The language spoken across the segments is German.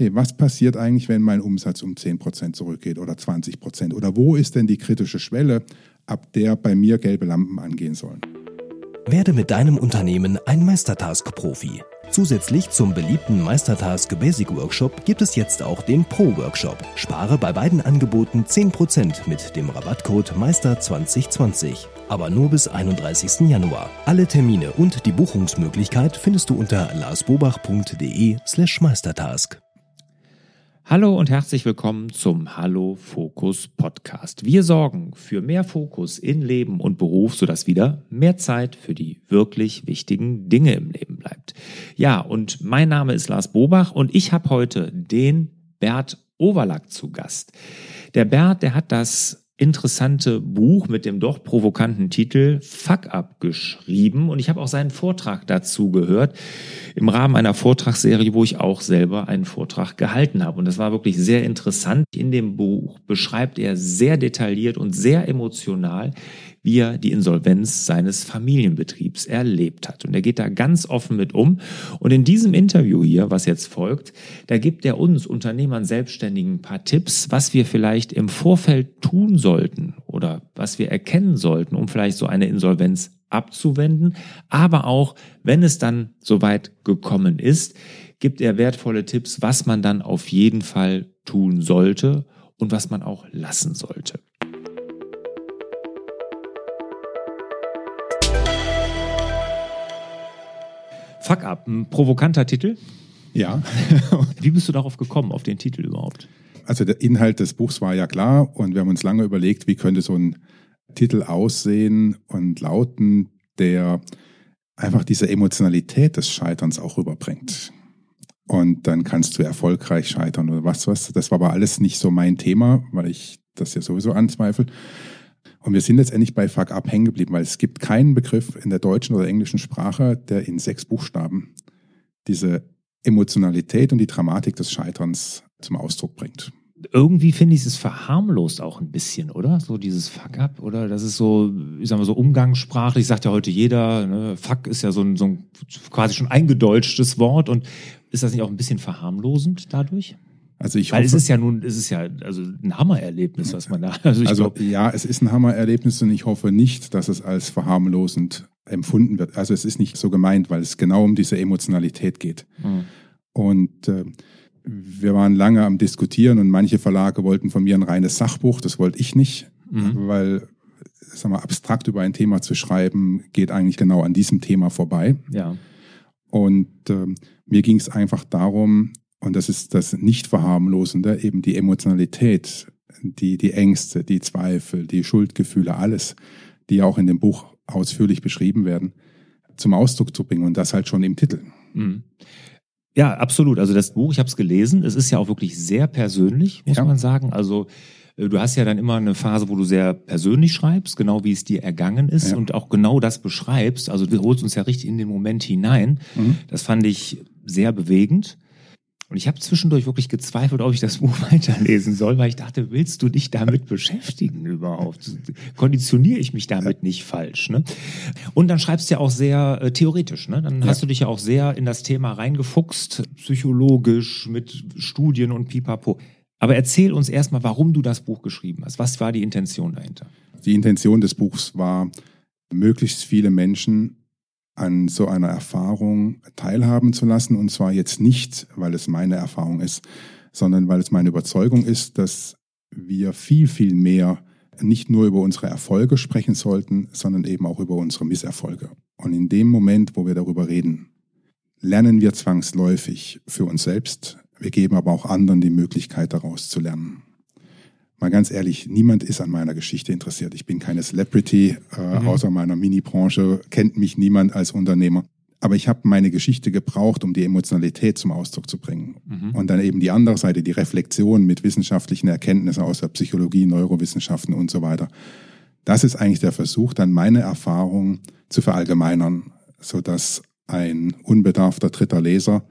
hey, was passiert eigentlich, wenn mein Umsatz um 10% zurückgeht oder 20%? Oder wo ist denn die kritische Schwelle, ab der bei mir gelbe Lampen angehen sollen? Werde mit deinem Unternehmen ein Meistertask-Profi. Zusätzlich zum beliebten Meistertask Basic Workshop gibt es jetzt auch den Pro Workshop. Spare bei beiden Angeboten 10% mit dem Rabattcode Meister2020. Aber nur bis 31. Januar. Alle Termine und die Buchungsmöglichkeit findest du unter larsbobach.de slash meistertask. Hallo und herzlich willkommen zum Hallo Fokus Podcast. Wir sorgen für mehr Fokus in Leben und Beruf, sodass wieder mehr Zeit für die wirklich wichtigen Dinge im Leben bleibt. Ja, und mein Name ist Lars Bobach und ich habe heute den Bert Overlack zu Gast. Der Bert, der hat das interessante Buch mit dem doch provokanten Titel Fuck Up geschrieben und ich habe auch seinen Vortrag dazu gehört im Rahmen einer Vortragsserie, wo ich auch selber einen Vortrag gehalten habe und das war wirklich sehr interessant. In dem Buch beschreibt er sehr detailliert und sehr emotional, wie er die Insolvenz seines Familienbetriebs erlebt hat. Und er geht da ganz offen mit um. Und in diesem Interview hier, was jetzt folgt, da gibt er uns Unternehmern, Selbstständigen ein paar Tipps, was wir vielleicht im Vorfeld tun sollten oder was wir erkennen sollten, um vielleicht so eine Insolvenz abzuwenden. Aber auch, wenn es dann soweit gekommen ist, gibt er wertvolle Tipps, was man dann auf jeden Fall tun sollte und was man auch lassen sollte. Fuck Up, ein provokanter Titel. Ja. Wie bist du darauf gekommen, auf den Titel überhaupt? Also der Inhalt des Buchs war ja klar und wir haben uns lange überlegt, wie könnte so ein Titel aussehen und lauten, der einfach diese Emotionalität des Scheiterns auch rüberbringt. Und dann kannst du erfolgreich scheitern oder was, was. Das war aber alles nicht so mein Thema, weil ich das ja sowieso anzweifle. Und wir sind letztendlich bei Fuck Up hängen geblieben, weil es gibt keinen Begriff in der deutschen oder englischen Sprache, der in sechs Buchstaben diese Emotionalität und die Dramatik des Scheiterns zum Ausdruck bringt. Irgendwie finde ich es verharmlost auch ein bisschen, oder? So dieses Fuck up, oder? Das ist so, ich sag mal so umgangssprachlich, sagt ja heute jeder, ne? Fuck ist ja so ein, so ein quasi schon eingedeutschtes Wort und ist das nicht auch ein bisschen verharmlosend dadurch? Also ich Weil hoffe, es ist ja nun, es ist ja also ein Hammererlebnis, was man da. Also, ich also glaub, ja, es ist ein Hammererlebnis und ich hoffe nicht, dass es als verharmlosend empfunden wird. Also es ist nicht so gemeint, weil es genau um diese Emotionalität geht. Mhm. Und äh, wir waren lange am Diskutieren und manche Verlage wollten von mir ein reines Sachbuch. Das wollte ich nicht, Mhm. weil sag mal, abstrakt über ein Thema zu schreiben, geht eigentlich genau an diesem Thema vorbei. ja. Und ähm, mir ging es einfach darum, und das ist das Nicht-Verharmlosende, eben die Emotionalität, die, die Ängste, die Zweifel, die Schuldgefühle, alles, die auch in dem Buch ausführlich beschrieben werden, zum Ausdruck zu bringen und das halt schon im Titel. Mhm. Ja, absolut. Also das Buch, ich habe es gelesen. Es ist ja auch wirklich sehr persönlich, muss Ja. man sagen. Also äh, du hast ja dann immer eine Phase, wo du sehr persönlich schreibst, genau wie es dir ergangen ist Ja. und auch genau das beschreibst. Also du holst uns ja richtig in den Moment hinein. Mhm. Das fand ich sehr bewegend. Und ich habe zwischendurch wirklich gezweifelt, ob ich das Buch weiterlesen soll, weil ich dachte, willst du dich damit beschäftigen überhaupt? Konditioniere ich mich damit nicht falsch? Ne? Und dann schreibst du ja auch sehr äh, theoretisch. Ne? Dann Ja. hast du dich ja auch sehr in das Thema reingefuchst, psychologisch, mit Studien und pipapo. Aber erzähl uns erstmal, warum du das Buch geschrieben hast. Was war die Intention dahinter? Die Intention des Buchs war, möglichst viele Menschen an so einer Erfahrung teilhaben zu lassen. Und zwar jetzt nicht, weil es meine Erfahrung ist, sondern weil es meine Überzeugung ist, dass wir viel, viel mehr nicht nur über unsere Erfolge sprechen sollten, sondern eben auch über unsere Misserfolge. Und in dem Moment, wo wir darüber reden, lernen wir zwangsläufig für uns selbst. Wir geben aber auch anderen die Möglichkeit, daraus zu lernen. Mal ganz ehrlich, niemand ist an meiner Geschichte interessiert. Ich bin keine Celebrity, äh, Mhm. außer meiner Mini-Branche kennt mich niemand als Unternehmer. Aber ich habe meine Geschichte gebraucht, um die Emotionalität zum Ausdruck zu bringen. Mhm. Und dann eben die andere Seite, die Reflexion mit wissenschaftlichen Erkenntnissen aus der Psychologie, Neurowissenschaften und so weiter. Das ist eigentlich der Versuch, dann meine Erfahrung zu verallgemeinern, sodass ein unbedarfter dritter Leser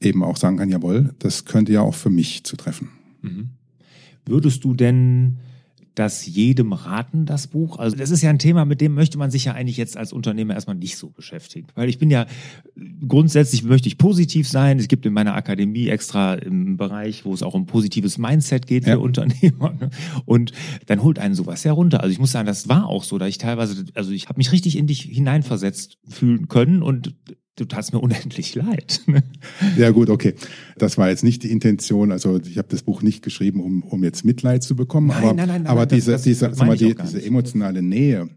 eben auch sagen kann, jawohl, das könnte ja auch für mich zutreffen. Mhm. Würdest du denn das jedem raten, das Buch? Also das ist ja ein Thema, mit dem möchte man sich ja eigentlich jetzt als Unternehmer erstmal nicht so beschäftigen. Weil ich bin ja, grundsätzlich möchte ich positiv sein. Es gibt in meiner Akademie extra im Bereich, wo es auch um positives Mindset geht für ja. Unternehmer. Ne? Und dann holt einen sowas ja runter. Also ich muss sagen, das war auch so, da ich teilweise, also ich habe mich richtig in dich hineinversetzt fühlen können und du tatst mir unendlich leid. ja gut, okay. Das war jetzt nicht die Intention. Also ich habe das Buch nicht geschrieben, um, um jetzt Mitleid zu bekommen. Nein, aber, nein, nein, aber diese, das, diese, sag mal, die, diese emotionale Nähe,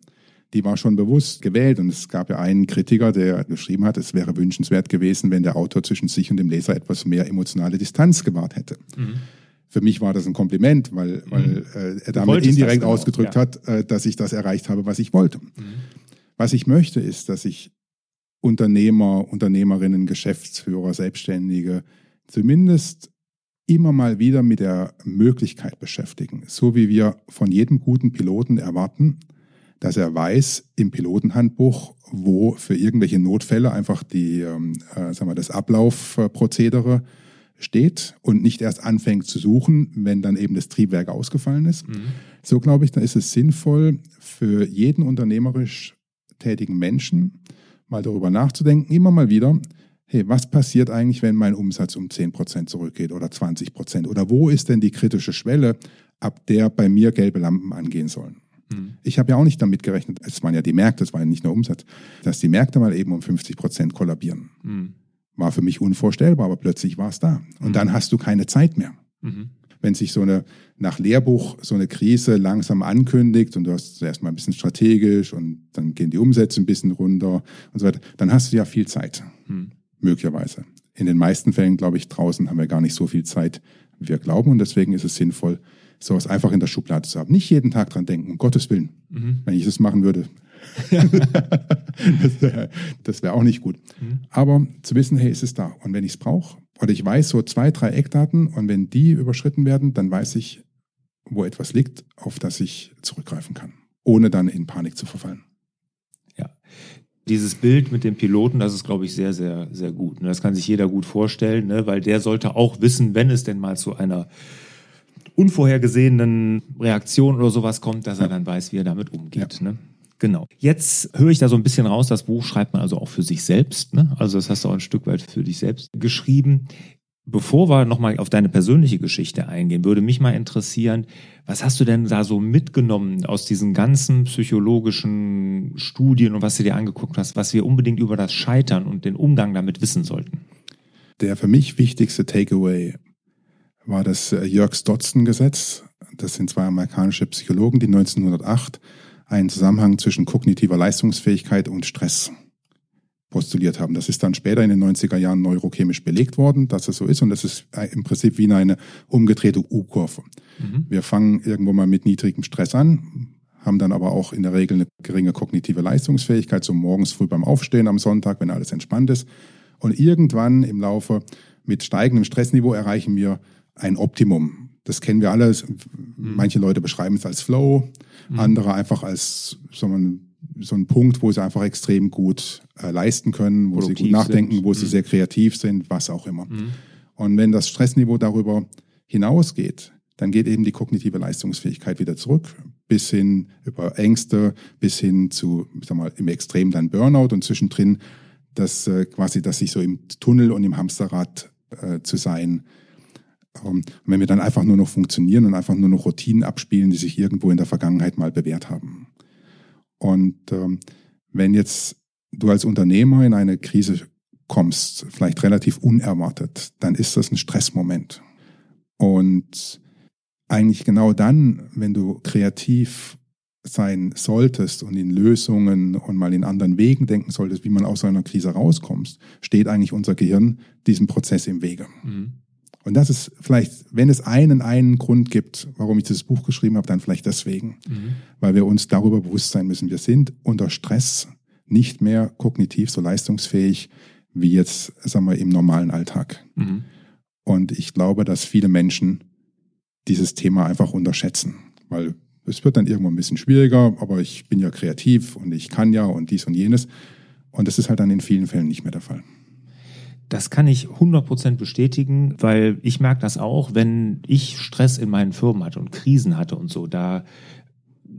die war schon bewusst gewählt. Und es gab ja einen Kritiker, der geschrieben hat, es wäre wünschenswert gewesen, wenn der Autor zwischen sich und dem Leser etwas mehr emotionale Distanz gewahrt hätte. Mhm. Für mich war das ein Kompliment, weil, weil mhm. äh, er damit indirekt genau, ausgedrückt ja. hat, äh, dass ich das erreicht habe, was ich wollte. Mhm. Was ich möchte, ist, dass ich Unternehmer, Unternehmerinnen, Geschäftsführer, Selbstständige zumindest immer mal wieder mit der Möglichkeit beschäftigen. So wie wir von jedem guten Piloten erwarten, dass er weiß im Pilotenhandbuch, wo für irgendwelche Notfälle einfach die, ähm, äh, sagen wir, das Ablaufprozedere steht und nicht erst anfängt zu suchen, wenn dann eben das Triebwerk ausgefallen ist. Mhm. So glaube ich, da ist es sinnvoll für jeden unternehmerisch tätigen Menschen, mal darüber nachzudenken, immer mal wieder, hey, was passiert eigentlich, wenn mein Umsatz um 10% zurückgeht oder 20% oder wo ist denn die kritische Schwelle, ab der bei mir gelbe Lampen angehen sollen? Mhm. Ich habe ja auch nicht damit gerechnet, es waren ja die Märkte, es war ja nicht nur Umsatz, dass die Märkte mal eben um 50% kollabieren. Mhm. War für mich unvorstellbar, aber plötzlich war es da. Und mhm. dann hast du keine Zeit mehr. Wenn sich so eine nach Lehrbuch so eine Krise langsam ankündigt und du hast zuerst mal ein bisschen strategisch und dann gehen die Umsätze ein bisschen runter und so weiter, dann hast du ja viel Zeit, hm. möglicherweise. In den meisten Fällen, glaube ich, draußen haben wir gar nicht so viel Zeit, wie wir glauben und deswegen ist es sinnvoll, sowas einfach in der Schublade zu haben. Nicht jeden Tag dran denken, um Gottes Willen. Mhm. Wenn ich das machen würde, das wäre wär auch nicht gut. Mhm. Aber zu wissen, hey, ist es da. Und wenn ich es brauche, oder ich weiß so zwei, drei Eckdaten und wenn die überschritten werden, dann weiß ich, wo etwas liegt, auf das ich zurückgreifen kann, ohne dann in Panik zu verfallen. Ja. Dieses Bild mit dem Piloten, das ist, glaube ich, sehr, sehr, sehr gut. Das kann sich jeder gut vorstellen, ne? weil der sollte auch wissen, wenn es denn mal zu einer unvorhergesehenen Reaktion oder sowas kommt, dass er dann weiß, wie er damit umgeht. Ja. Ne? Genau. Jetzt höre ich da so ein bisschen raus, das Buch schreibt man also auch für sich selbst. Ne? Also das hast du auch ein Stück weit für dich selbst geschrieben. Bevor wir nochmal auf deine persönliche Geschichte eingehen, würde mich mal interessieren, was hast du denn da so mitgenommen aus diesen ganzen psychologischen Studien und was du dir angeguckt hast, was wir unbedingt über das Scheitern und den Umgang damit wissen sollten? Der für mich wichtigste Takeaway war das äh, Jörg-Stotzen-Gesetz. Das sind zwei amerikanische Psychologen, die 1908 einen Zusammenhang zwischen kognitiver Leistungsfähigkeit und Stress postuliert haben. Das ist dann später in den 90er Jahren neurochemisch belegt worden, dass es so ist. Und das ist im Prinzip wie eine umgedrehte U-Kurve. Mhm. Wir fangen irgendwo mal mit niedrigem Stress an, haben dann aber auch in der Regel eine geringe kognitive Leistungsfähigkeit, so morgens früh beim Aufstehen am Sonntag, wenn alles entspannt ist. Und irgendwann im Laufe mit steigendem Stressniveau erreichen wir ein Optimum. Das kennen wir alle. Mhm. Manche Leute beschreiben es als Flow, mhm. andere einfach als so ein, so ein Punkt, wo sie einfach extrem gut äh, leisten können, wo Produktiv sie gut nachdenken, sind. wo mhm. sie sehr kreativ sind, was auch immer. Mhm. Und wenn das Stressniveau darüber hinausgeht, dann geht eben die kognitive Leistungsfähigkeit wieder zurück, bis hin über Ängste, bis hin zu, sag mal, im Extrem dann Burnout und zwischendrin das äh, quasi, dass sich so im Tunnel und im Hamsterrad äh, zu sein und wenn wir dann einfach nur noch funktionieren und einfach nur noch Routinen abspielen, die sich irgendwo in der Vergangenheit mal bewährt haben. Und ähm, wenn jetzt du als Unternehmer in eine Krise kommst, vielleicht relativ unerwartet, dann ist das ein Stressmoment. Und eigentlich genau dann, wenn du kreativ sein solltest und in Lösungen und mal in anderen Wegen denken solltest, wie man aus einer Krise rauskommst, steht eigentlich unser Gehirn diesem Prozess im Wege. Mhm. Und das ist vielleicht, wenn es einen, einen Grund gibt, warum ich dieses Buch geschrieben habe, dann vielleicht deswegen. Mhm. Weil wir uns darüber bewusst sein müssen. Wir sind unter Stress nicht mehr kognitiv so leistungsfähig wie jetzt, sagen wir, im normalen Alltag. Mhm. Und ich glaube, dass viele Menschen dieses Thema einfach unterschätzen, weil es wird dann irgendwann ein bisschen schwieriger, aber ich bin ja kreativ und ich kann ja und dies und jenes. Und das ist halt dann in vielen Fällen nicht mehr der Fall. Das kann ich 100% bestätigen, weil ich merke das auch, wenn ich Stress in meinen Firmen hatte und Krisen hatte und so, da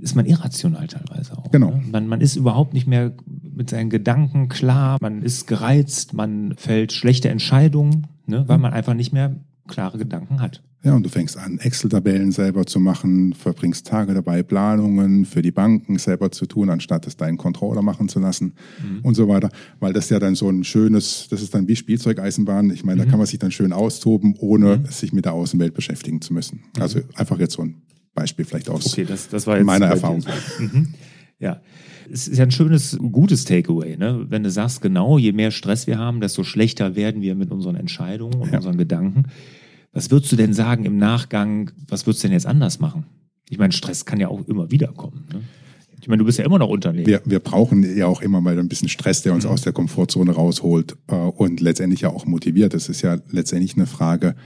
ist man irrational teilweise auch. Genau. Ne? Man, man ist überhaupt nicht mehr mit seinen Gedanken klar, man ist gereizt, man fällt schlechte Entscheidungen, ne? weil man einfach nicht mehr klare Gedanken hat. Ja, und du fängst an, Excel-Tabellen selber zu machen, verbringst Tage dabei, Planungen für die Banken selber zu tun, anstatt es deinen Controller machen zu lassen mhm. und so weiter. Weil das ja dann so ein schönes, das ist dann wie Spielzeugeisenbahn. Ich meine, mhm. da kann man sich dann schön austoben, ohne mhm. sich mit der Außenwelt beschäftigen zu müssen. Mhm. Also einfach jetzt so ein Beispiel vielleicht aus okay, das, das meiner Erfahrung. Mhm. Ja. Es ist ja ein schönes, gutes Takeaway, ne? Wenn du sagst, genau, je mehr Stress wir haben, desto schlechter werden wir mit unseren Entscheidungen und ja. unseren Gedanken. Was würdest du denn sagen im Nachgang, was würdest du denn jetzt anders machen? Ich meine, Stress kann ja auch immer wieder kommen. Ne? Ich meine, du bist ja immer noch Unternehmer. Wir, wir brauchen ja auch immer mal ein bisschen Stress, der uns mhm. aus der Komfortzone rausholt äh, und letztendlich ja auch motiviert. Es ist ja letztendlich eine Frage,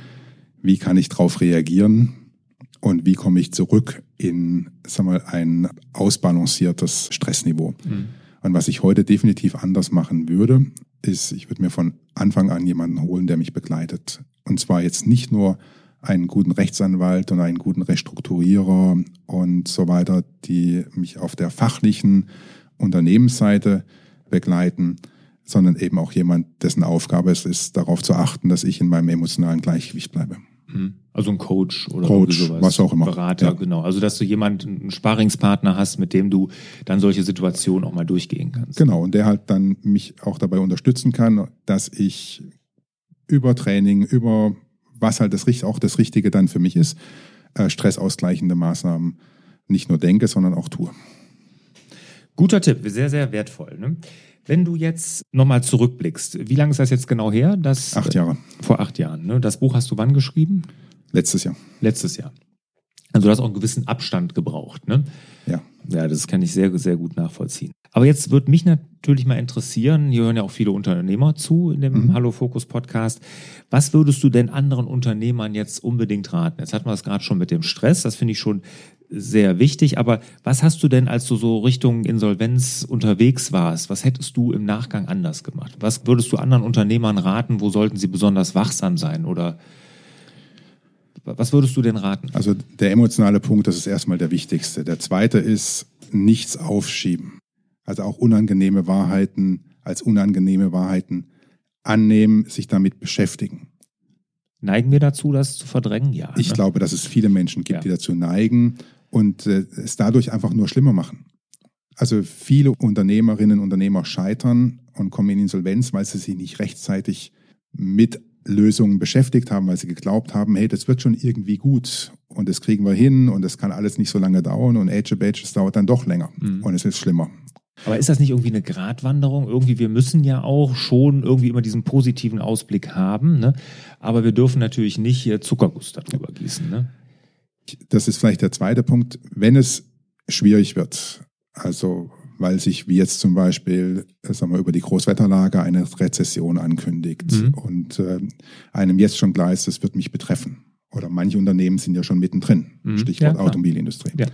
wie kann ich darauf reagieren und wie komme ich zurück in sag mal, ein ausbalanciertes Stressniveau. Mhm. Und was ich heute definitiv anders machen würde, ist, ich würde mir von Anfang an jemanden holen, der mich begleitet. Und zwar jetzt nicht nur einen guten Rechtsanwalt und einen guten Restrukturierer und so weiter, die mich auf der fachlichen Unternehmensseite begleiten, sondern eben auch jemand, dessen Aufgabe es ist, darauf zu achten, dass ich in meinem emotionalen Gleichgewicht bleibe. Mhm. Also ein Coach oder Coach, sowas. was auch immer. Berater, ja. genau. Also dass du jemanden, einen Sparingspartner hast, mit dem du dann solche Situationen auch mal durchgehen kannst. Genau, und der halt dann mich auch dabei unterstützen kann, dass ich über Training, über was halt das, auch das Richtige dann für mich ist, äh, stressausgleichende Maßnahmen nicht nur denke, sondern auch tue. Guter Tipp, sehr, sehr wertvoll. Ne? Wenn du jetzt nochmal zurückblickst, wie lange ist das jetzt genau her? Das, acht Jahre. Äh, vor acht Jahren. Ne? Das Buch hast du wann geschrieben? Letztes Jahr. Letztes Jahr. Also du hast auch einen gewissen Abstand gebraucht, ne? Ja. Ja, das kann ich sehr, sehr gut nachvollziehen. Aber jetzt wird mich natürlich mal interessieren, hier hören ja auch viele Unternehmer zu in dem mhm. Hallo Fokus Podcast. Was würdest du denn anderen Unternehmern jetzt unbedingt raten? Jetzt hatten wir es gerade schon mit dem Stress, das finde ich schon sehr wichtig. Aber was hast du denn, als du so Richtung Insolvenz unterwegs warst, was hättest du im Nachgang anders gemacht? Was würdest du anderen Unternehmern raten? Wo sollten sie besonders wachsam sein? Oder was würdest du denn raten? Also der emotionale Punkt, das ist erstmal der wichtigste. Der zweite ist nichts aufschieben. Also auch unangenehme Wahrheiten als unangenehme Wahrheiten annehmen, sich damit beschäftigen. Neigen wir dazu, das zu verdrängen? Ja. Ich ne? glaube, dass es viele Menschen gibt, ja. die dazu neigen und äh, es dadurch einfach nur schlimmer machen. Also viele Unternehmerinnen und Unternehmer scheitern und kommen in Insolvenz, weil sie sich nicht rechtzeitig mit Lösungen beschäftigt haben, weil sie geglaubt haben, hey, das wird schon irgendwie gut und das kriegen wir hin und das kann alles nicht so lange dauern und Age of Ages dauert dann doch länger mhm. und es ist schlimmer. Aber ist das nicht irgendwie eine Gratwanderung? Irgendwie, wir müssen ja auch schon irgendwie immer diesen positiven Ausblick haben, ne? aber wir dürfen natürlich nicht hier Zuckerguss darüber gießen. Ne? Das ist vielleicht der zweite Punkt. Wenn es schwierig wird, also weil sich wie jetzt zum Beispiel äh, sagen wir, über die Großwetterlage eine Rezession ankündigt mhm. und äh, einem jetzt schon klar ist, das wird mich betreffen. Oder manche Unternehmen sind ja schon mittendrin, mhm. Stichwort ja, Automobilindustrie. Ja.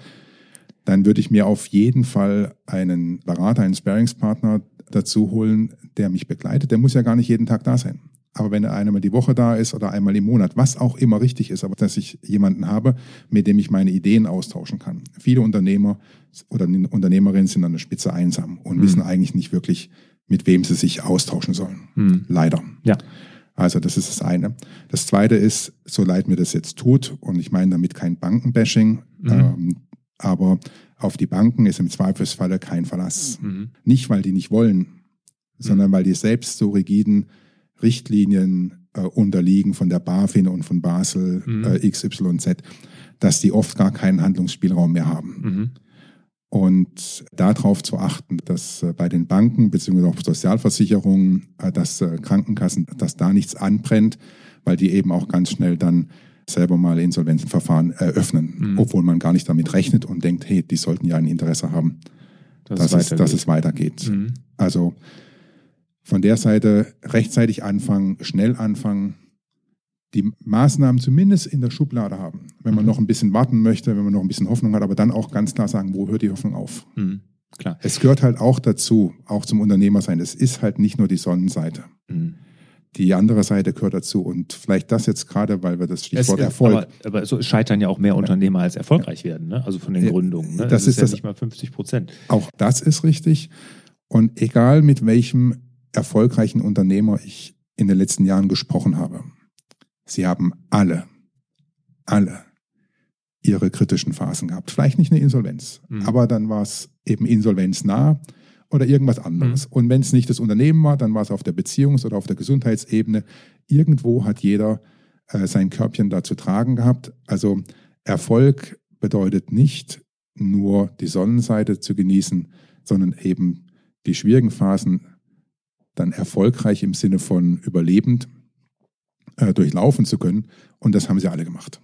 Dann würde ich mir auf jeden Fall einen Berater, einen Sparingspartner dazu holen, der mich begleitet. Der muss ja gar nicht jeden Tag da sein. Aber wenn er einmal die Woche da ist oder einmal im Monat, was auch immer richtig ist, aber dass ich jemanden habe, mit dem ich meine Ideen austauschen kann. Viele Unternehmer oder Unternehmerinnen sind an der Spitze einsam und mhm. wissen eigentlich nicht wirklich, mit wem sie sich austauschen sollen. Mhm. Leider. Ja. Also das ist das eine. Das zweite ist, so leid mir das jetzt tut, und ich meine damit kein Bankenbashing, mhm. ähm, aber auf die Banken ist im Zweifelsfalle kein Verlass. Mhm. Nicht, weil die nicht wollen, sondern mhm. weil die selbst so rigiden Richtlinien äh, unterliegen von der BaFin und von Basel mhm. äh, XYZ, dass die oft gar keinen Handlungsspielraum mehr haben. Mhm. Und darauf zu achten, dass äh, bei den Banken beziehungsweise auch Sozialversicherungen, äh, dass äh, Krankenkassen, dass da nichts anbrennt, weil die eben auch ganz schnell dann selber mal Insolvenzenverfahren eröffnen, mhm. obwohl man gar nicht damit rechnet und denkt, hey, die sollten ja ein Interesse haben, dass, dass, es, dass es weitergeht. Mhm. Also von der Seite rechtzeitig anfangen, schnell anfangen, die Maßnahmen zumindest in der Schublade haben. Wenn man mhm. noch ein bisschen warten möchte, wenn man noch ein bisschen Hoffnung hat, aber dann auch ganz klar sagen, wo hört die Hoffnung auf? Mhm. Klar. Es gehört halt auch dazu, auch zum Unternehmer sein. Es ist halt nicht nur die Sonnenseite. Mhm. die andere Seite gehört dazu. Und vielleicht das jetzt gerade, weil wir das Stichwort Es- Erfolg. Aber, aber so scheitern ja auch mehr Unternehmer als erfolgreich werden, ne? also von den Ja, Gründungen. Ne? das ist ja das- nicht mal 50 Prozent. Auch das ist richtig. Und egal mit welchem erfolgreichen Unternehmer ich in den letzten Jahren gesprochen habe, sie haben alle, alle ihre kritischen Phasen gehabt. Vielleicht nicht eine Insolvenz, Mhm. aber dann war es eben insolvenznah oder irgendwas anderes. Und wenn es nicht das Unternehmen war, dann war es auf der Beziehungs- oder auf der Gesundheitsebene. Irgendwo hat jeder äh, sein Körbchen da zu tragen gehabt. Also Erfolg bedeutet nicht nur die Sonnenseite zu genießen, sondern eben die schwierigen Phasen dann erfolgreich im Sinne von überlebend äh, durchlaufen zu können. Und das haben sie alle gemacht.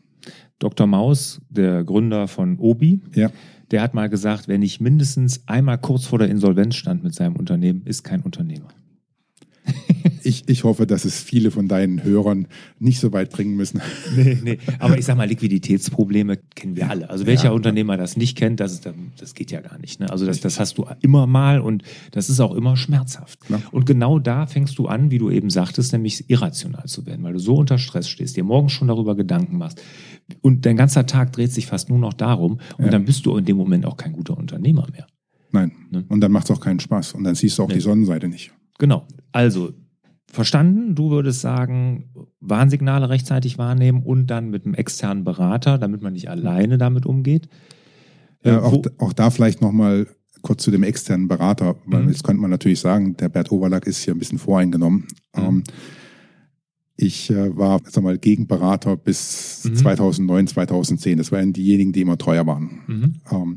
Dr. Maus, der Gründer von Obi, Ja. der hat mal gesagt, wer nicht mindestens einmal kurz vor der Insolvenz stand mit seinem Unternehmen, ist kein Unternehmer. Ich, ich hoffe, dass es viele von deinen Hörern nicht so weit bringen müssen. Nee, nee. Aber ich sag mal, Liquiditätsprobleme kennen wir alle. Also welcher Ja. Unternehmer das nicht kennt, das, ist, das geht ja gar nicht. Ne? Also das, das hast du immer mal und das ist auch immer schmerzhaft. Klar. Und genau da fängst du an, wie du eben sagtest, nämlich irrational zu werden, weil du so unter Stress stehst, dir morgens schon darüber Gedanken machst und dein ganzer Tag dreht sich fast nur noch darum und Ja. dann bist du in dem Moment auch kein guter Unternehmer mehr. Nein. Ne? Und dann macht es auch keinen Spaß. Und dann siehst du auch Nee. die Sonnenseite nicht. Genau. Also verstanden, du würdest sagen, Warnsignale rechtzeitig wahrnehmen und dann mit einem externen Berater, damit man nicht alleine damit umgeht. Ja, Äh, auch, auch da vielleicht nochmal kurz zu dem externen Berater, weil Mhm. jetzt könnte man natürlich sagen, der Bert Overlack ist hier ein bisschen voreingenommen. Mhm. Ähm, ich äh, war sag mal, Gegenberater bis Mhm. 2009, 2010. Das waren diejenigen, die immer teuer waren. Mhm. Ähm,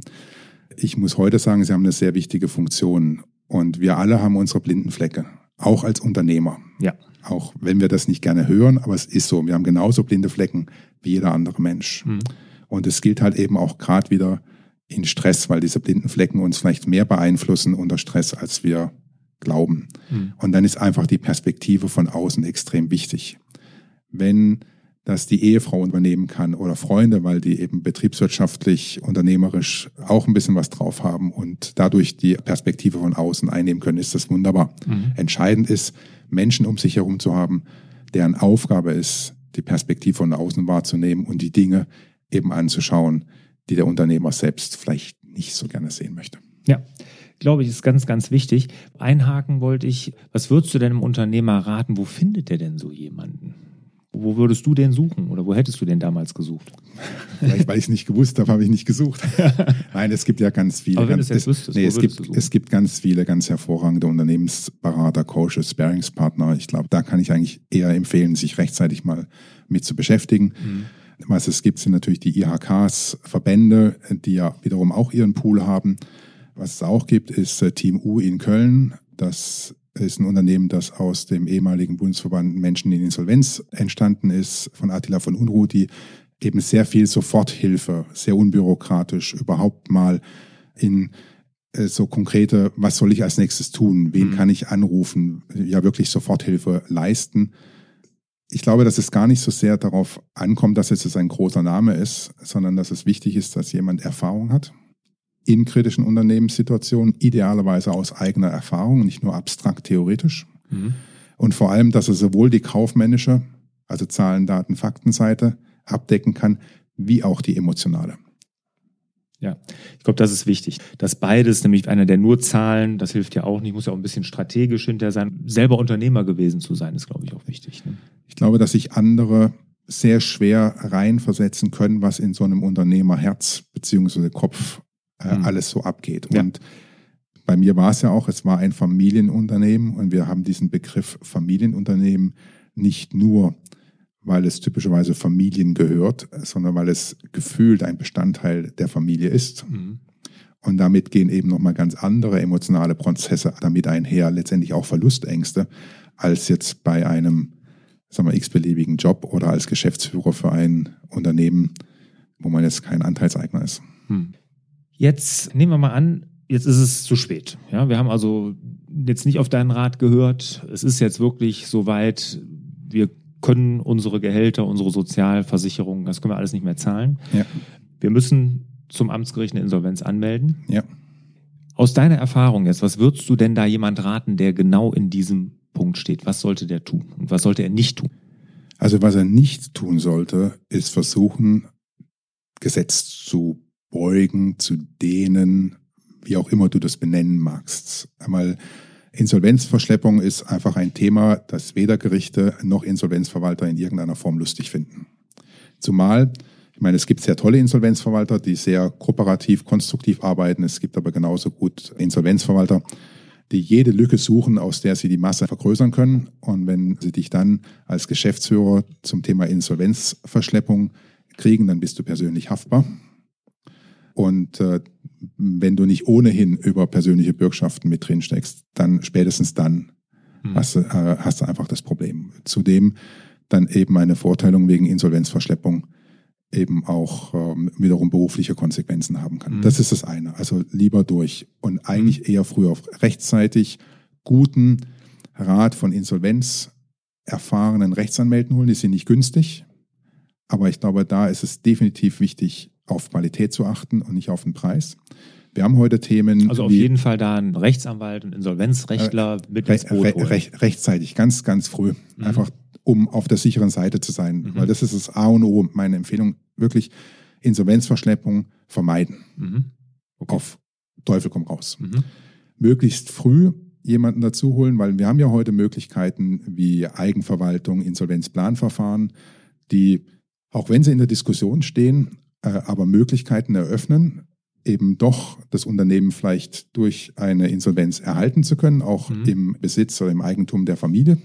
ich muss heute sagen, sie haben eine sehr wichtige Funktion. Und wir alle haben unsere blinden Flecke, auch als Unternehmer. Ja. Auch wenn wir das nicht gerne hören, aber es ist so. Wir haben genauso blinde Flecken wie jeder andere Mensch. Mhm. Und es gilt halt eben auch gerade wieder in Stress, weil diese blinden Flecken uns vielleicht mehr beeinflussen unter Stress, als wir glauben. Mhm. Und dann ist einfach die Perspektive von außen extrem wichtig. Wenn das die Ehefrau übernehmen kann oder Freunde, weil die eben betriebswirtschaftlich, unternehmerisch auch ein bisschen was drauf haben und dadurch die Perspektive von außen einnehmen können, ist das wunderbar. Mhm. Entscheidend ist, Menschen um sich herum zu haben, deren Aufgabe ist, die Perspektive von außen wahrzunehmen und die Dinge eben anzuschauen, die der Unternehmer selbst vielleicht nicht so gerne sehen möchte. Ja, glaube ich, ist ganz, ganz wichtig. Einhaken wollte ich, was würdest du denn einem Unternehmer raten? Wo findet der denn so jemanden? Wo würdest du den suchen oder wo hättest du den damals gesucht? Vielleicht, weil ich es nicht gewusst habe, habe ich nicht gesucht. Nein, es gibt ja ganz viele. Aber wenn ganz, du es jetzt wüsstest, nee, es, gibt, es gibt ganz viele ganz hervorragende Unternehmensberater, Coaches, Sparingspartner. Ich glaube, da kann ich eigentlich eher empfehlen, sich rechtzeitig mal mit zu beschäftigen. Mhm. Was es gibt, sind natürlich die IHKs, Verbände, die ja wiederum auch ihren Pool haben. Was es auch gibt, ist äh, Team U in Köln. Das ist ein Unternehmen, das aus dem ehemaligen Bundesverband Menschen in Insolvenz entstanden ist, von Attila von Unruh, die eben sehr viel Soforthilfe, sehr unbürokratisch überhaupt mal in äh, so konkrete, was soll ich als nächstes tun, wen Mhm. kann ich anrufen, ja wirklich Soforthilfe leisten. Ich glaube, dass es gar nicht so sehr darauf ankommt, dass es jetzt ein großer Name ist, sondern dass es wichtig ist, dass jemand Erfahrung hat in kritischen Unternehmenssituationen, idealerweise aus eigener Erfahrung, nicht nur abstrakt theoretisch. Mhm. Und vor allem, dass er sowohl die kaufmännische, also Zahlen, Daten, Faktenseite abdecken kann, wie auch die emotionale. Ja, ich glaube, das ist wichtig. Dass beides, nämlich einer, der nur Zahlen, das hilft ja auch nicht, muss ja auch ein bisschen strategisch hinter sein. Selber Unternehmer gewesen zu sein, ist, glaube ich, auch wichtig. Ne? Ich glaube, dass sich andere sehr schwer reinversetzen können, was in so einem Unternehmerherz beziehungsweise Kopf äh, Mhm. alles so abgeht. Ja. Und bei mir war es ja auch, es war ein Familienunternehmen und wir haben diesen Begriff Familienunternehmen nicht nur, weil es typischerweise Familien gehört, sondern weil es gefühlt ein Bestandteil der Familie ist. Mhm. Und damit gehen eben nochmal ganz andere emotionale Prozesse damit einher, letztendlich auch Verlustängste, als jetzt bei einem, sagen wir, x-beliebigen Job oder als Geschäftsführer für ein Unternehmen, wo man jetzt kein Anteilseigner ist. Jetzt nehmen wir mal an, jetzt ist es zu spät. Ja, wir haben also jetzt nicht auf deinen Rat gehört. Es ist jetzt wirklich soweit, wir können unsere Gehälter, unsere Sozialversicherung, das können wir alles nicht mehr zahlen. Ja. Wir müssen zum Amtsgericht eine Insolvenz anmelden. Ja. Aus deiner Erfahrung jetzt, was würdest du denn da jemand raten, der genau in diesem Punkt steht, was sollte der tun und was sollte er nicht tun? Also was er nicht tun sollte, ist versuchen, Gesetz zu beugen, zu dehnen, wie auch immer du das benennen magst. Einmal Insolvenzverschleppung ist einfach ein Thema, das weder Gerichte noch Insolvenzverwalter in irgendeiner Form lustig finden. Zumal, ich meine, es gibt sehr tolle Insolvenzverwalter, die sehr kooperativ, konstruktiv arbeiten. Es gibt aber genauso gut Insolvenzverwalter, die jede Lücke suchen, aus der sie die Masse vergrößern können. Und wenn sie dich dann als Geschäftsführer zum Thema Insolvenzverschleppung kriegen, dann bist du persönlich haftbar. Und äh, wenn du nicht ohnehin über persönliche Bürgschaften mit drin steckst, dann spätestens dann hm. hast, äh, hast du einfach das Problem. Zudem dann eben eine Verurteilung wegen Insolvenzverschleppung eben auch ähm, wiederum berufliche Konsequenzen haben kann. Mhm. Das ist das eine. Also lieber durch und eigentlich mhm. eher früher rechtzeitig guten Rat von Insolvenz erfahrenen Rechtsanwälten holen. Die sind nicht günstig, aber ich glaube, da ist es definitiv wichtig, auf Qualität zu achten und nicht auf den Preis. Wir haben heute Themen. Also auf wie, jeden Fall da ein Rechtsanwalt, ein Insolvenzrechtler äh, mit ins Boot holen. Rech, rechtzeitig, ganz, ganz früh. Mhm. Einfach um auf der sicheren Seite zu sein. Mhm. Weil das ist das A und O. Meine Empfehlung, wirklich Insolvenzverschleppung vermeiden. Mhm. Okay. Auf Teufel komm raus. Mhm. Möglichst früh jemanden dazu holen, weil wir haben ja heute Möglichkeiten wie Eigenverwaltung, Insolvenzplanverfahren, die, auch wenn sie in der Diskussion stehen, aber Möglichkeiten eröffnen, eben doch das Unternehmen vielleicht durch eine Insolvenz erhalten zu können, auch mhm. im Besitz oder im Eigentum der Familie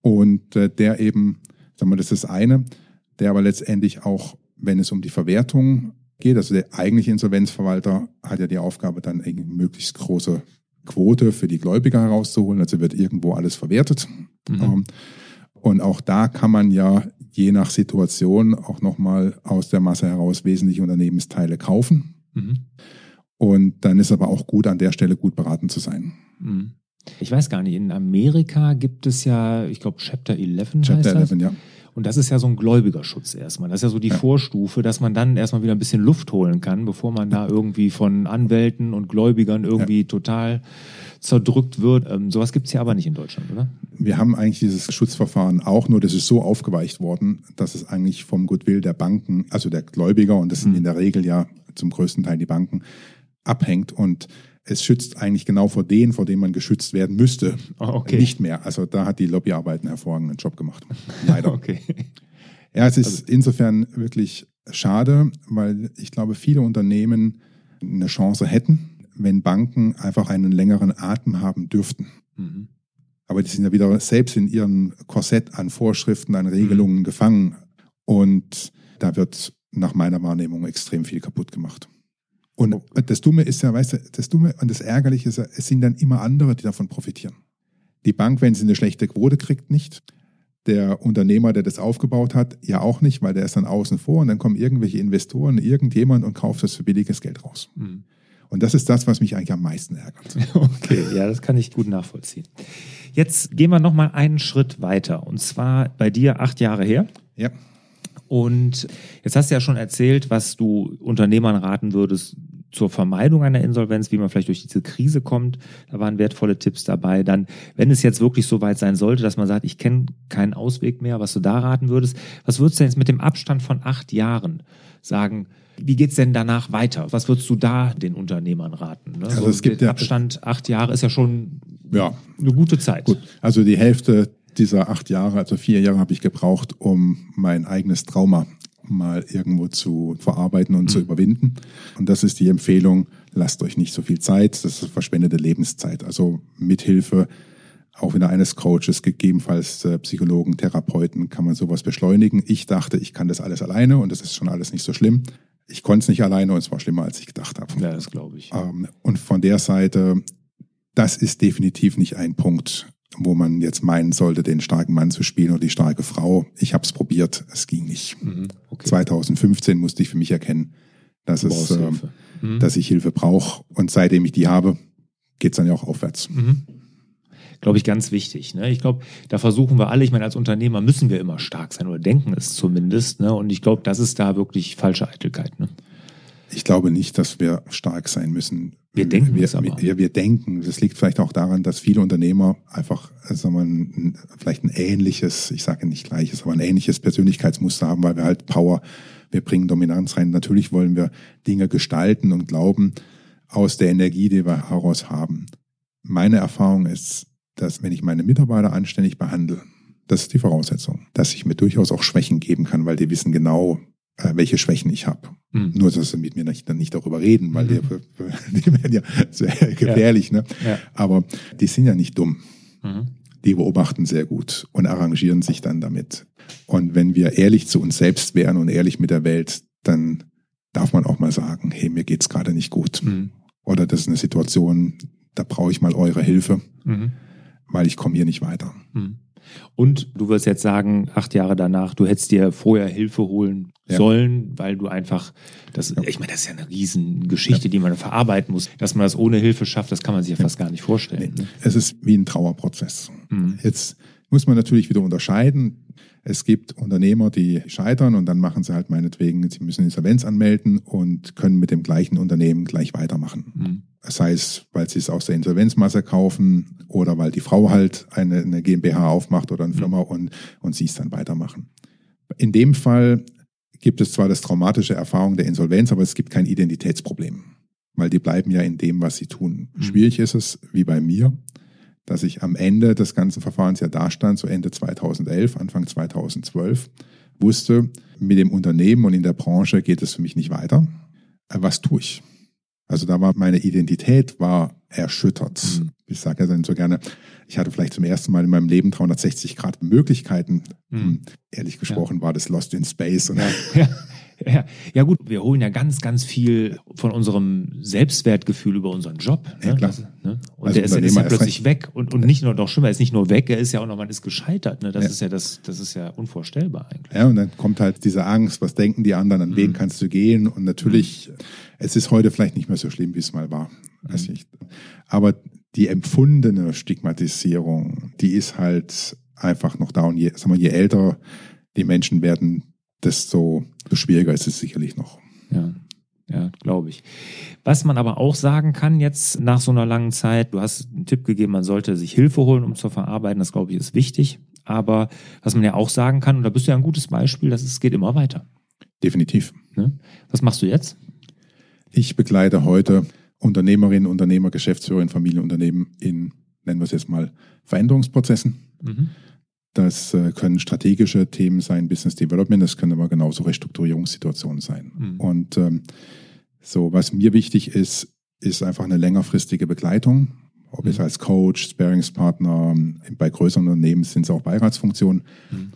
und äh, der eben, sagen wir, das ist das eine, der aber letztendlich auch, wenn es um die Verwertung geht, also der eigentliche Insolvenzverwalter hat ja die Aufgabe, dann eine möglichst große Quote für die Gläubiger herauszuholen, also wird irgendwo alles verwertet. Mhm. Ähm, und auch da kann man ja je nach Situation auch nochmal aus der Masse heraus wesentliche Unternehmensteile kaufen. Mhm. Und dann ist aber auch gut, an der Stelle gut beraten zu sein. Mhm. Ich weiß gar nicht, in Amerika gibt es ja, ich glaube, Chapter 11 Chapter heißt 11, ja. Und das ist ja so ein Gläubigerschutz erstmal. Das ist ja so die ja. Vorstufe, dass man dann erstmal wieder ein bisschen Luft holen kann, bevor man da irgendwie von Anwälten und Gläubigern irgendwie ja. total zerdrückt wird. Ähm, sowas gibt es ja aber nicht in Deutschland, oder? Wir haben eigentlich dieses Schutzverfahren auch, nur das ist so aufgeweicht worden, dass es eigentlich vom Goodwill der Banken, also der Gläubiger, und das sind mhm. in der Regel ja zum größten Teil die Banken, abhängt. Und es schützt eigentlich genau vor denen, vor denen man geschützt werden müsste. Oh, okay. Nicht mehr. Also da hat die Lobbyarbeit einen hervorragenden Job gemacht. Leider. okay. Ja, es ist also, insofern wirklich schade, weil ich glaube, viele Unternehmen eine Chance hätten, wenn Banken einfach einen längeren Atem haben dürften. Mhm. Aber die sind ja wieder selbst in ihrem Korsett an Vorschriften, an Regelungen mhm. gefangen. Und da wird nach meiner Wahrnehmung extrem viel kaputt gemacht. Und das Dumme ist ja, weißt du, das Dumme und das Ärgerliche ist ja, es sind dann immer andere, die davon profitieren. Die Bank, wenn sie eine schlechte Quote kriegt, nicht. Der Unternehmer, der das aufgebaut hat, ja auch nicht, weil der ist dann außen vor und dann kommen irgendwelche Investoren, irgendjemand und kauft das für billiges Geld raus. Mhm. Und das ist das, was mich eigentlich am meisten ärgert. Okay, ja, das kann ich gut nachvollziehen. Jetzt gehen wir nochmal einen Schritt weiter. Und zwar bei dir acht Jahre her. Ja. Und jetzt hast du ja schon erzählt, was du Unternehmern raten würdest zur Vermeidung einer Insolvenz, wie man vielleicht durch diese Krise kommt. Da waren wertvolle Tipps dabei. Dann, wenn es jetzt wirklich so weit sein sollte, dass man sagt, ich kenne keinen Ausweg mehr, was du da raten würdest, was würdest du denn jetzt mit dem Abstand von acht Jahren sagen? Wie geht's denn danach weiter? Was würdest du da den Unternehmern raten? Ne? Also es gibt der Abstand acht Jahre ist ja schon ja. eine gute Zeit. Gut. Also die Hälfte dieser acht Jahre, also vier Jahre habe ich gebraucht, um mein eigenes Trauma mal irgendwo zu verarbeiten und mhm. zu überwinden. Und das ist die Empfehlung, lasst euch nicht so viel Zeit, das ist verschwendete Lebenszeit. Also mit Hilfe auch wieder eines Coaches, gegebenenfalls äh, Psychologen, Therapeuten, kann man sowas beschleunigen. Ich dachte, ich kann das alles alleine und das ist schon alles nicht so schlimm. Ich konnte es nicht alleine und es war schlimmer, als ich gedacht habe. Ja, das glaube ich. Ähm, und von der Seite, das ist definitiv nicht ein Punkt, wo man jetzt meinen sollte, den starken Mann zu spielen oder die starke Frau. Ich habe es probiert, es ging nicht. Mhm, okay. 2015 musste ich für mich erkennen, dass, es, äh, mhm. dass ich Hilfe brauche. Und seitdem ich die habe, geht es dann ja auch aufwärts. Mhm. Glaube ich, ganz wichtig. Ne? Ich glaube, da versuchen wir alle, ich meine, als Unternehmer müssen wir immer stark sein oder denken es zumindest. Ne? Und ich glaube, das ist da wirklich falsche Eitelkeit. Ne? Ich glaube nicht, dass wir stark sein müssen. Wir denken wir, es aber. Wir, wir denken. Das liegt vielleicht auch daran, dass viele Unternehmer einfach, sagen wir, ein, vielleicht ein ähnliches, ich sage nicht gleiches, aber ein ähnliches Persönlichkeitsmuster haben, weil wir halt Power, wir bringen Dominanz rein. Natürlich wollen wir Dinge gestalten und glauben aus der Energie, die wir heraus haben. Meine Erfahrung ist, dass wenn ich meine Mitarbeiter anständig behandle, das ist die Voraussetzung, dass ich mir durchaus auch Schwächen geben kann, weil die wissen genau, äh, welche Schwächen ich habe. Mhm. Nur, dass sie mit mir nicht, dann nicht darüber reden, weil Mhm. die, die werden ja sehr gefährlich. Ne? Ja. Aber die sind ja nicht dumm. Mhm. Die beobachten sehr gut und arrangieren sich dann damit. Und wenn wir ehrlich zu uns selbst wären und ehrlich mit der Welt, dann darf man auch mal sagen, hey, mir geht's gerade nicht gut. Mhm. Oder das ist eine Situation, da brauche ich mal eure Hilfe, Mhm. weil ich komme hier nicht weiter. Und du wirst jetzt sagen, acht Jahre danach, du hättest dir vorher Hilfe holen Ja. sollen, weil du einfach, das, ich meine, das ist ja eine Riesengeschichte, die man verarbeiten muss. Dass man das ohne Hilfe schafft, das kann man sich ja fast gar nicht vorstellen. Ne? Es ist wie ein Trauerprozess. Mhm. Jetzt muss man natürlich wieder unterscheiden. Es gibt Unternehmer, die scheitern und dann machen sie halt meinetwegen, sie müssen Insolvenz anmelden und können mit dem gleichen Unternehmen gleich weitermachen. Mhm. Sei es, weil sie es aus der Insolvenzmasse kaufen oder weil die Frau halt eine, eine GmbH aufmacht oder eine Firma und, und sie es dann weitermachen. In dem Fall gibt es zwar das traumatische Erfahrung der Insolvenz, aber es gibt kein Identitätsproblem, weil die bleiben ja in dem, was sie tun. Mhm. Schwierig ist es, wie bei mir, dass ich am Ende des ganzen Verfahrens ja dastand, so Ende 2011, Anfang 2012, wusste, mit dem Unternehmen und in der Branche geht es für mich nicht weiter. Äh, Was tue ich? Also da war meine Identität war erschüttert. Mhm. Ich sage ja dann so gerne, ich hatte vielleicht zum ersten Mal in meinem Leben 360 Grad Möglichkeiten. Mhm. Hm, Ehrlich gesprochen war das Lost in Space. Und Ja, ja, ja. ja gut, wir holen ja ganz, ganz viel von unserem Selbstwertgefühl über unseren Job. Ne? Ja, klar. Das, ne? Und Als der ist, ja- ist ja plötzlich weg. Und, und nicht nur noch schlimmer, er ist nicht nur weg, er ist ja auch noch, man ist gescheitert. Ne? Das Ja. ist ja das, das ist ja unvorstellbar eigentlich. Ja, und dann kommt halt diese Angst, was denken die anderen, an wen Mhm. kannst du gehen? Und natürlich, es ist heute vielleicht nicht mehr so schlimm, wie es mal war. Mhm. Aber die empfundene Stigmatisierung, die ist halt einfach noch da. Und je, sagen wir, je älter die Menschen werden, desto schwieriger ist es sicherlich noch. Ja, ja, glaube ich. Was man aber auch sagen kann jetzt nach so einer langen Zeit, du hast einen Tipp gegeben, man sollte sich Hilfe holen, um zu verarbeiten, das glaube ich ist wichtig. Aber was man ja auch sagen kann, und da bist du ja ein gutes Beispiel, dass es geht immer weiter. Definitiv. Ne? Was machst du jetzt? Ich begleite heute Unternehmerinnen, Unternehmer, Geschäftsführerinnen, Familienunternehmen in, nennen wir es jetzt mal, Veränderungsprozessen. Mhm. Das äh, können strategische Themen sein, Business Development, das können aber genauso Restrukturierungssituationen sein. Mhm. Und ähm, so, was mir wichtig ist, ist einfach eine längerfristige Begleitung. Ob Mhm. es als Coach, Sparingspartner, bei größeren Unternehmen sind es auch Beiratsfunktionen. Mhm.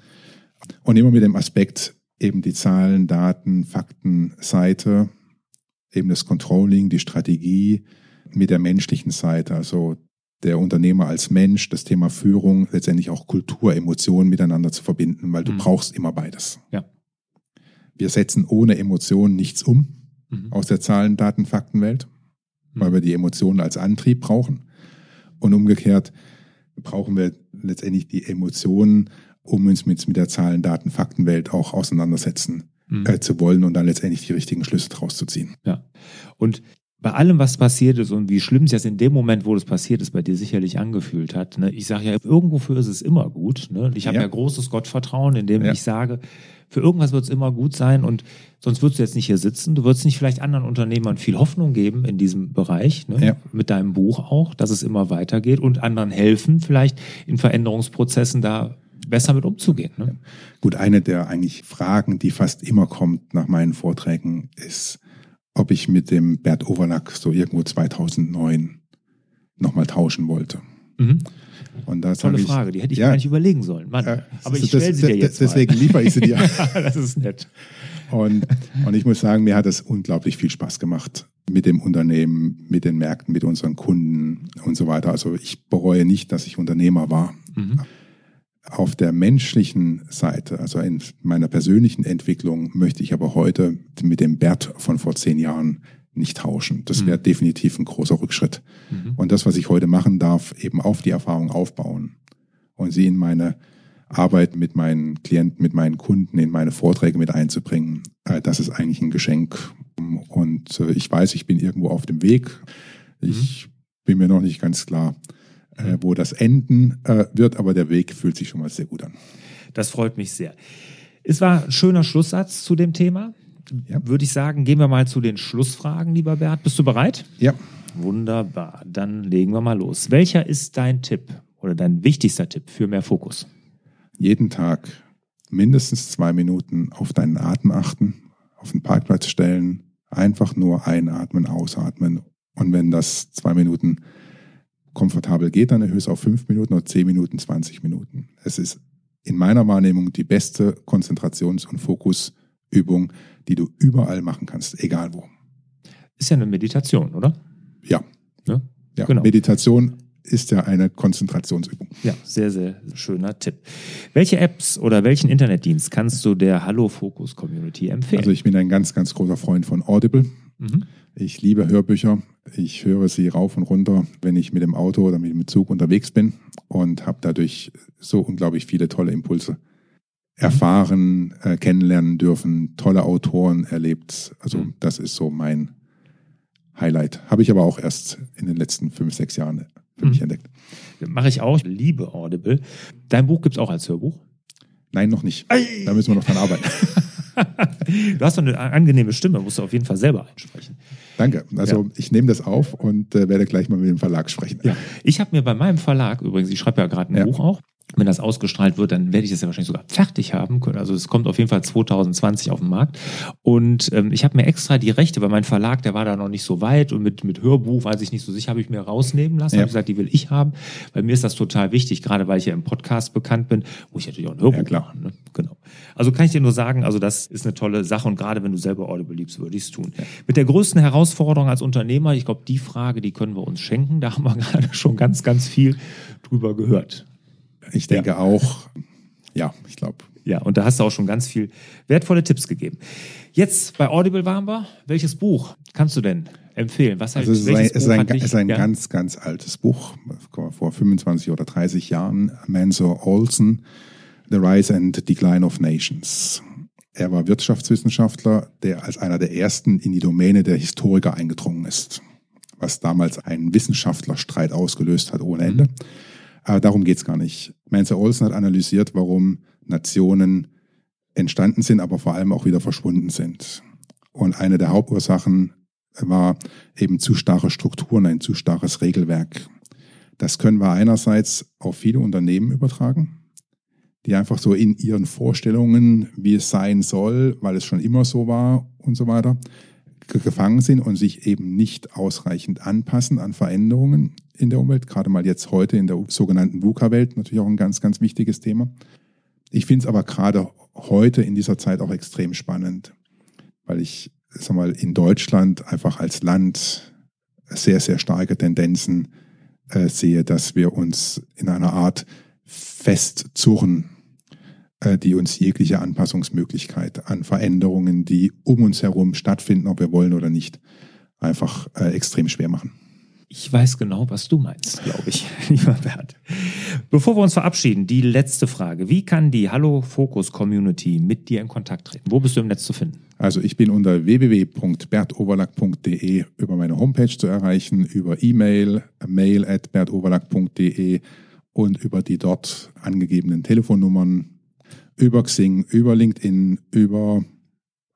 Und immer mit dem Aspekt eben die Zahlen, Daten, Fakten, Seite, eben das Controlling, die Strategie mit der menschlichen Seite, also der Unternehmer als Mensch, das Thema Führung, letztendlich auch Kultur, Emotionen miteinander zu verbinden, weil du Mhm. brauchst immer beides. Ja. Wir setzen ohne Emotionen nichts um Mhm. aus der Zahlen, Daten, Faktenwelt, weil Mhm. wir die Emotionen als Antrieb brauchen. Und umgekehrt brauchen wir letztendlich die Emotionen, um uns mit, mit der Zahlen, Daten, Faktenwelt auch auseinandersetzen Mhm. äh, zu wollen und dann letztendlich die richtigen Schlüsse draus zu ziehen. Ja. Und bei allem, was passiert ist und wie schlimm es jetzt in dem Moment, wo das passiert ist, bei dir sicherlich angefühlt hat, ne? ich sage ja, irgendwofür ist es immer gut. Ne? Ich habe ja. Ja. großes Gottvertrauen, indem Ja. ich sage, für irgendwas wird es immer gut sein und sonst würdest du jetzt nicht hier sitzen. Du würdest nicht vielleicht anderen Unternehmern viel Hoffnung geben in diesem Bereich, ne? Ja. mit deinem Buch auch, dass es immer weitergeht und anderen helfen, vielleicht in Veränderungsprozessen da besser mit umzugehen. Ne? Gut, eine der eigentlich Fragen, die fast immer kommt nach meinen Vorträgen, ist, ob ich mit dem Bert Overlack so irgendwo 2009 nochmal tauschen wollte. Mhm. Und da Tolle ich, Frage, die hätte ich Ja. gar nicht überlegen sollen. Mann, Äh, aber ich stelle sie das- dir jetzt Deswegen mal. liefere ich sie dir. das ist nett. Und, und ich muss sagen, mir hat es unglaublich viel Spaß gemacht mit dem Unternehmen, mit den Märkten, mit unseren Kunden und so weiter. Also ich bereue nicht, dass ich Unternehmer war. Mhm. Auf der menschlichen Seite, also in meiner persönlichen Entwicklung, möchte ich aber heute mit dem Bert von vor zehn Jahren nicht tauschen. Das wäre Mhm. definitiv ein großer Rückschritt. Mhm. Und das, was ich heute machen darf, eben auf die Erfahrung aufbauen und sie in meine Arbeit mit meinen Klienten, mit meinen Kunden, in meine Vorträge mit einzubringen, äh, das ist eigentlich ein Geschenk Und äh, ich weiß, ich bin irgendwo auf dem Weg. Ich mhm. bin mir noch nicht ganz klar, äh, wo das enden äh, wird, aber der Weg fühlt sich schon mal sehr gut an. Das freut mich sehr. Es war ein schöner Schlusssatz zu dem Thema. Ja. Würde ich sagen, gehen wir mal zu den Schlussfragen, lieber Bert. Bist du bereit? Ja. Wunderbar. Dann legen wir mal los. Welcher ist dein Tipp oder dein wichtigster Tipp für mehr Fokus? Jeden Tag mindestens zwei Minuten auf deinen Atem achten, auf den Parkplatz stellen, einfach nur einatmen, ausatmen. Und wenn das zwei Minuten komfortabel geht, dann erhöhe es auf fünf Minuten oder zehn Minuten, 20 Minuten. Es ist in meiner Wahrnehmung die beste Konzentrations- und Fokusübung, die du überall machen kannst, egal wo. Ist ja eine Meditation, oder? Ja. Ne? ja genau. Meditation ist ja eine Konzentrationsübung. Ja, sehr, sehr schöner Tipp. Welche Apps oder welchen Internetdienst kannst du der Hallo Focus Community empfehlen? Also ich bin ein ganz, ganz großer Freund von Audible. Mhm. Ich liebe Hörbücher. Ich höre sie rauf und runter, wenn ich mit dem Auto oder mit dem Zug unterwegs bin und habe dadurch so unglaublich viele tolle Impulse erfahren, äh, kennenlernen dürfen, tolle Autoren erlebt. Also mhm. das ist so mein Highlight. Habe ich aber auch erst in den letzten fünf, sechs Jahren für mich mhm. entdeckt. Mache ich auch. Ich liebe Audible. Dein Buch gibt es auch als Hörbuch? Nein, noch nicht. Ei. Da müssen wir noch dran arbeiten. du hast doch eine angenehme Stimme, musst du auf jeden Fall selber einsprechen. Danke. Also ja. ich nehme das auf und äh, werde gleich mal mit dem Verlag sprechen. Ja. Ich habe mir bei meinem Verlag, übrigens, ich schreibe ja gerade ein ja. Buch auch, wenn das ausgestrahlt wird, dann werde ich das ja wahrscheinlich sogar fertig haben können. Also es kommt auf jeden Fall 2020 auf den Markt. Und ähm, ich habe mir extra die Rechte, weil mein Verlag, der war da noch nicht so weit und mit, mit Hörbuch, weiß ich nicht so sicher, habe ich mir rausnehmen lassen. Ja. Habe gesagt, die will ich haben. Weil mir ist das total wichtig, gerade weil ich ja im Podcast bekannt bin, wo ich natürlich auch ein Hörbuch ja, machen. Ne? Genau. Also kann ich dir nur sagen, also das ist eine tolle Sache und gerade wenn du selber Audible liebst, würde ich es tun. Ja. Mit der größten Herausforderung als Unternehmer, ich glaube, die Frage, die können wir uns schenken. Da haben wir gerade schon ganz, ganz viel drüber gehört. Ich denke ja. auch, ja, ich glaube. Ja, und da hast du auch schon ganz viel wertvolle Tipps gegeben. Jetzt bei Audible waren wir. Welches Buch kannst du denn empfehlen? Was also es ist ein, es ist ein, es ist ein ganz, ganz altes Buch, vor 25 oder 30 Jahren. Manso Olson, The Rise and Decline of Nations. Er war Wirtschaftswissenschaftler, der als einer der ersten in die Domäne der Historiker eingedrungen ist, was damals einen Wissenschaftlerstreit ausgelöst hat ohne Ende. Mhm. Aber darum geht's gar nicht. Manser Olsen hat analysiert, warum Nationen entstanden sind, aber vor allem auch wieder verschwunden sind. Und eine der Hauptursachen war eben zu starre Strukturen, ein zu starres Regelwerk. Das können wir einerseits auf viele Unternehmen übertragen, die einfach so in ihren Vorstellungen, wie es sein soll, weil es schon immer so war und so weiter, gefangen sind und sich eben nicht ausreichend anpassen an Veränderungen in der Umwelt, gerade mal jetzt heute in der sogenannten VUCA-Welt, natürlich auch ein ganz, ganz wichtiges Thema. Ich finde es aber gerade heute in dieser Zeit auch extrem spannend, weil ich, sag mal, in Deutschland einfach als Land sehr, sehr starke Tendenzen äh, sehe, dass wir uns in einer Art festzurren die uns jegliche Anpassungsmöglichkeit an Veränderungen, die um uns herum stattfinden, ob wir wollen oder nicht, einfach äh, extrem schwer machen. Ich weiß genau, was du meinst, glaube ich, lieber Bert. Bevor wir uns verabschieden, die letzte Frage. Wie kann die Hallo Focus Community mit dir in Kontakt treten? Wo bist du im Netz zu finden? Also ich bin unter www.bertoverlack.de über meine Homepage zu erreichen, über E-Mail, mail at bertoverlack.de und über die dort angegebenen Telefonnummern über Xing, über LinkedIn, über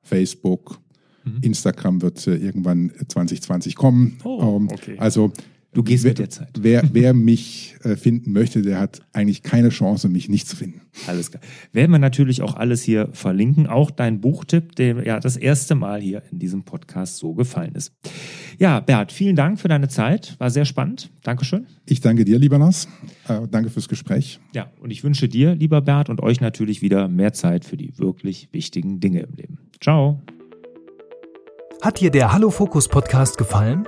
Facebook. Mhm. Instagram wird äh, irgendwann 2020 kommen. Oh, ähm, okay. Also Du gehst wer, mit der Zeit. Wer, wer mich äh, finden möchte, der hat eigentlich keine Chance, mich nicht zu finden. Alles klar. Werden wir natürlich auch alles hier verlinken. Auch dein Buchtipp, der ja das erste Mal hier in diesem Podcast so gefallen ist. Ja, Bert, vielen Dank für deine Zeit. War sehr spannend. Dankeschön. Ich danke dir, lieber Lars. Äh, danke fürs Gespräch. Ja, und ich wünsche dir, lieber Bert, und euch natürlich wieder mehr Zeit für die wirklich wichtigen Dinge im Leben. Ciao. Hat dir der Hallo Fokus Podcast gefallen?